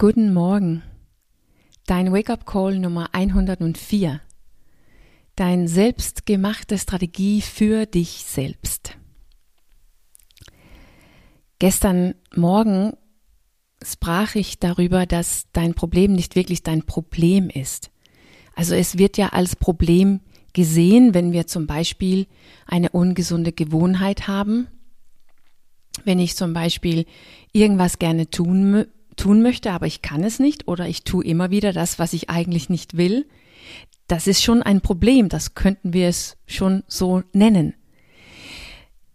Guten Morgen. Dein Wake-up-Call Nummer 104. Dein selbstgemachte Strategie für dich selbst. Gestern Morgen sprach ich darüber, dass dein Problem nicht wirklich dein Problem ist. Also es wird ja als Problem gesehen, wenn wir zum Beispiel eine ungesunde Gewohnheit haben. Wenn ich zum Beispiel irgendwas gerne tun tun möchte, aber ich kann es nicht oder ich tue immer wieder das, was ich eigentlich nicht will, das ist schon ein Problem, das könnten wir es schon so nennen.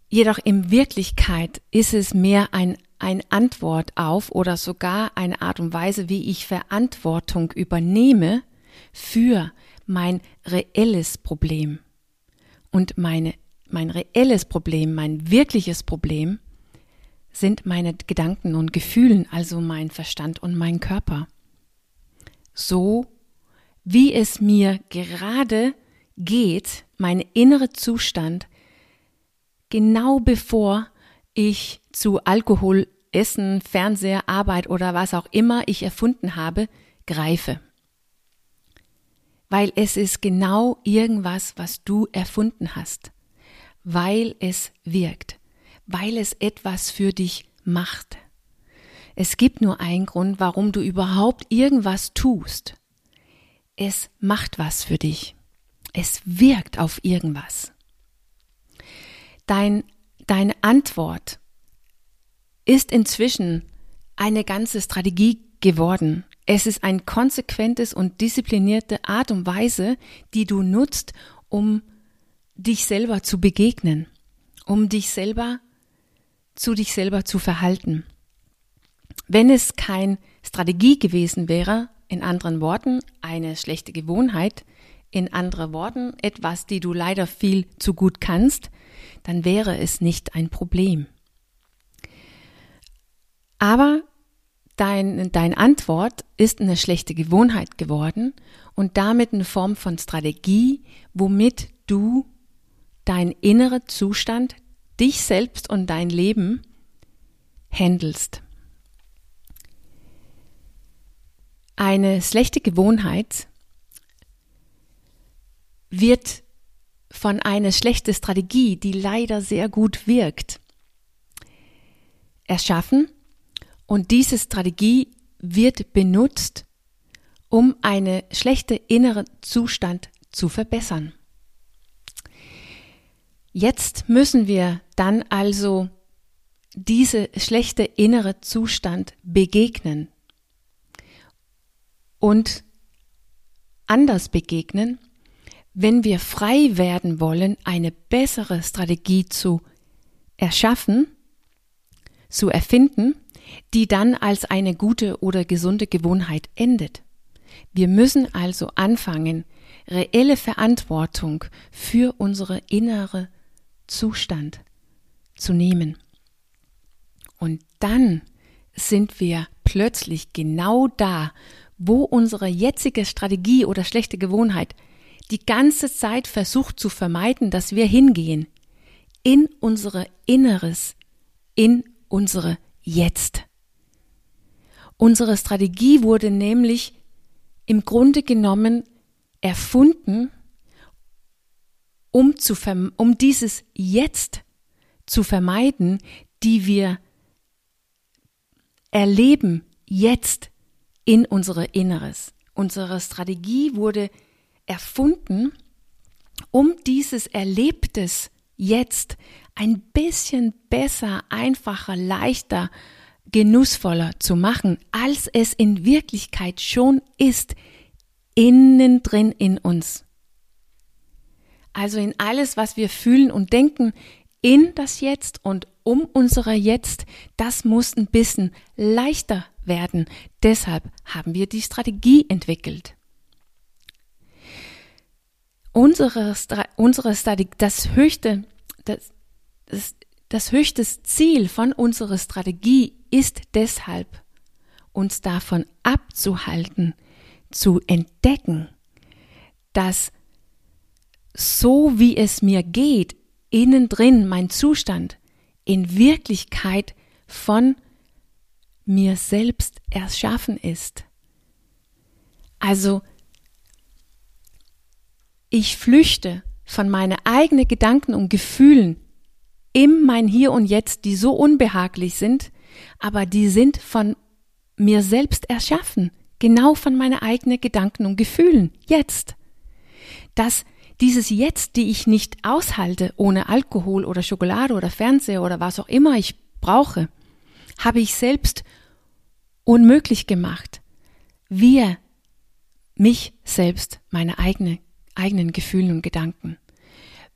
Jedoch in Wirklichkeit ist es mehr ein, ein Antwort auf oder sogar eine Art und Weise, wie ich Verantwortung übernehme für mein reelles Problem. Und meine, mein reelles Problem, mein wirkliches Problem sind meine Gedanken und Gefühlen, also mein Verstand und mein Körper. So wie es mir gerade geht, mein innerer Zustand, genau bevor ich zu Alkohol, Essen, Fernseher, Arbeit oder was auch immer ich erfunden habe, greife. Weil es ist genau irgendwas, was du erfunden hast. Weil es wirkt weil es etwas für dich macht. Es gibt nur einen Grund, warum du überhaupt irgendwas tust. Es macht was für dich. Es wirkt auf irgendwas. Dein, deine Antwort ist inzwischen eine ganze Strategie geworden. Es ist ein konsequentes und disziplinierte Art und Weise, die du nutzt, um dich selber zu begegnen, um dich selber zu dich selber zu verhalten. Wenn es kein Strategie gewesen wäre, in anderen Worten eine schlechte Gewohnheit, in anderen Worten etwas, die du leider viel zu gut kannst, dann wäre es nicht ein Problem. Aber dein, dein Antwort ist eine schlechte Gewohnheit geworden und damit eine Form von Strategie, womit du dein innerer Zustand, dich selbst und dein Leben handelst. Eine schlechte Gewohnheit wird von einer schlechten Strategie, die leider sehr gut wirkt, erschaffen und diese Strategie wird benutzt, um eine schlechte innere Zustand zu verbessern. Jetzt müssen wir dann also diese schlechte innere Zustand begegnen und anders begegnen, wenn wir frei werden wollen, eine bessere Strategie zu erschaffen, zu erfinden, die dann als eine gute oder gesunde Gewohnheit endet. Wir müssen also anfangen, reelle Verantwortung für unsere innere Zustand zu nehmen. Und dann sind wir plötzlich genau da, wo unsere jetzige Strategie oder schlechte Gewohnheit die ganze Zeit versucht zu vermeiden, dass wir hingehen. In unsere Inneres, in unsere Jetzt. Unsere Strategie wurde nämlich im Grunde genommen erfunden, um, zu, um dieses Jetzt zu vermeiden, die wir erleben jetzt in unsere Inneres. Unsere Strategie wurde erfunden, um dieses Erlebtes jetzt ein bisschen besser, einfacher, leichter, genussvoller zu machen, als es in Wirklichkeit schon ist, innen drin in uns also in alles, was wir fühlen und denken, in das Jetzt und um unsere Jetzt, das muss ein bisschen leichter werden. Deshalb haben wir die Strategie entwickelt. Unsere, unsere Strategie, das höchste, das, das, das höchste Ziel von unserer Strategie ist deshalb, uns davon abzuhalten, zu entdecken, dass so wie es mir geht, innen drin mein Zustand, in Wirklichkeit von mir selbst erschaffen ist. Also, ich flüchte von meinen eigenen Gedanken und Gefühlen im mein Hier und Jetzt, die so unbehaglich sind, aber die sind von mir selbst erschaffen, genau von meinen eigenen Gedanken und Gefühlen, jetzt. Dass dieses Jetzt, die ich nicht aushalte ohne Alkohol oder Schokolade oder Fernseher oder was auch immer ich brauche, habe ich selbst unmöglich gemacht. Wir, mich selbst, meine eigene, eigenen Gefühlen und Gedanken.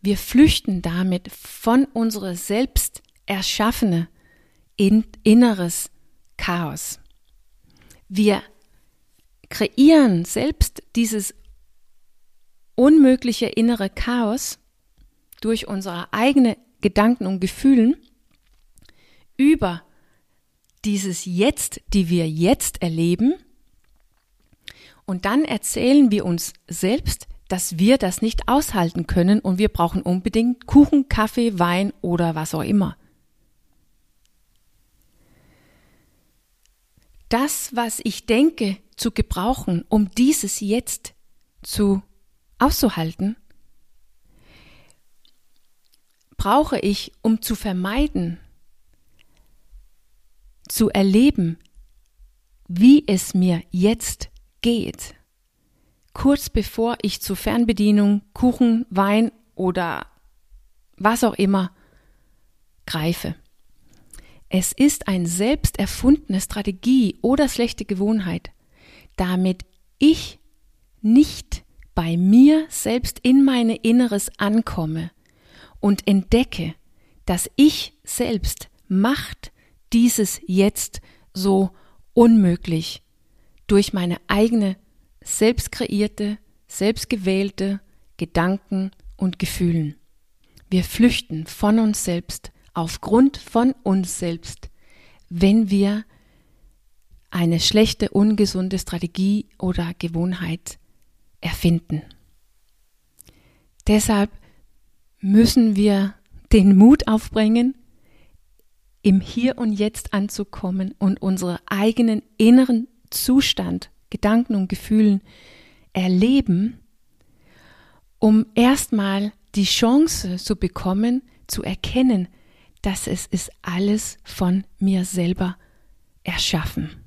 Wir flüchten damit von unserer selbst erschaffene in, inneres Chaos. Wir kreieren selbst dieses unmögliche innere Chaos durch unsere eigenen Gedanken und Gefühlen über dieses Jetzt, die wir jetzt erleben. Und dann erzählen wir uns selbst, dass wir das nicht aushalten können und wir brauchen unbedingt Kuchen, Kaffee, Wein oder was auch immer. Das, was ich denke zu gebrauchen, um dieses Jetzt zu auszuhalten, brauche ich, um zu vermeiden, zu erleben, wie es mir jetzt geht. Kurz bevor ich zur Fernbedienung, Kuchen, Wein oder was auch immer greife. Es ist eine selbst erfundene Strategie oder schlechte Gewohnheit, damit ich nicht bei mir selbst in meine Inneres ankomme und entdecke, dass ich selbst Macht dieses Jetzt so unmöglich durch meine eigene selbst kreierte, selbst gewählte Gedanken und Gefühlen. Wir flüchten von uns selbst aufgrund von uns selbst, wenn wir eine schlechte, ungesunde Strategie oder Gewohnheit erfinden. Deshalb müssen wir den Mut aufbringen, im Hier und Jetzt anzukommen und unseren eigenen inneren Zustand, Gedanken und Gefühlen erleben, um erstmal die Chance zu bekommen, zu erkennen, dass es ist alles von mir selber erschaffen.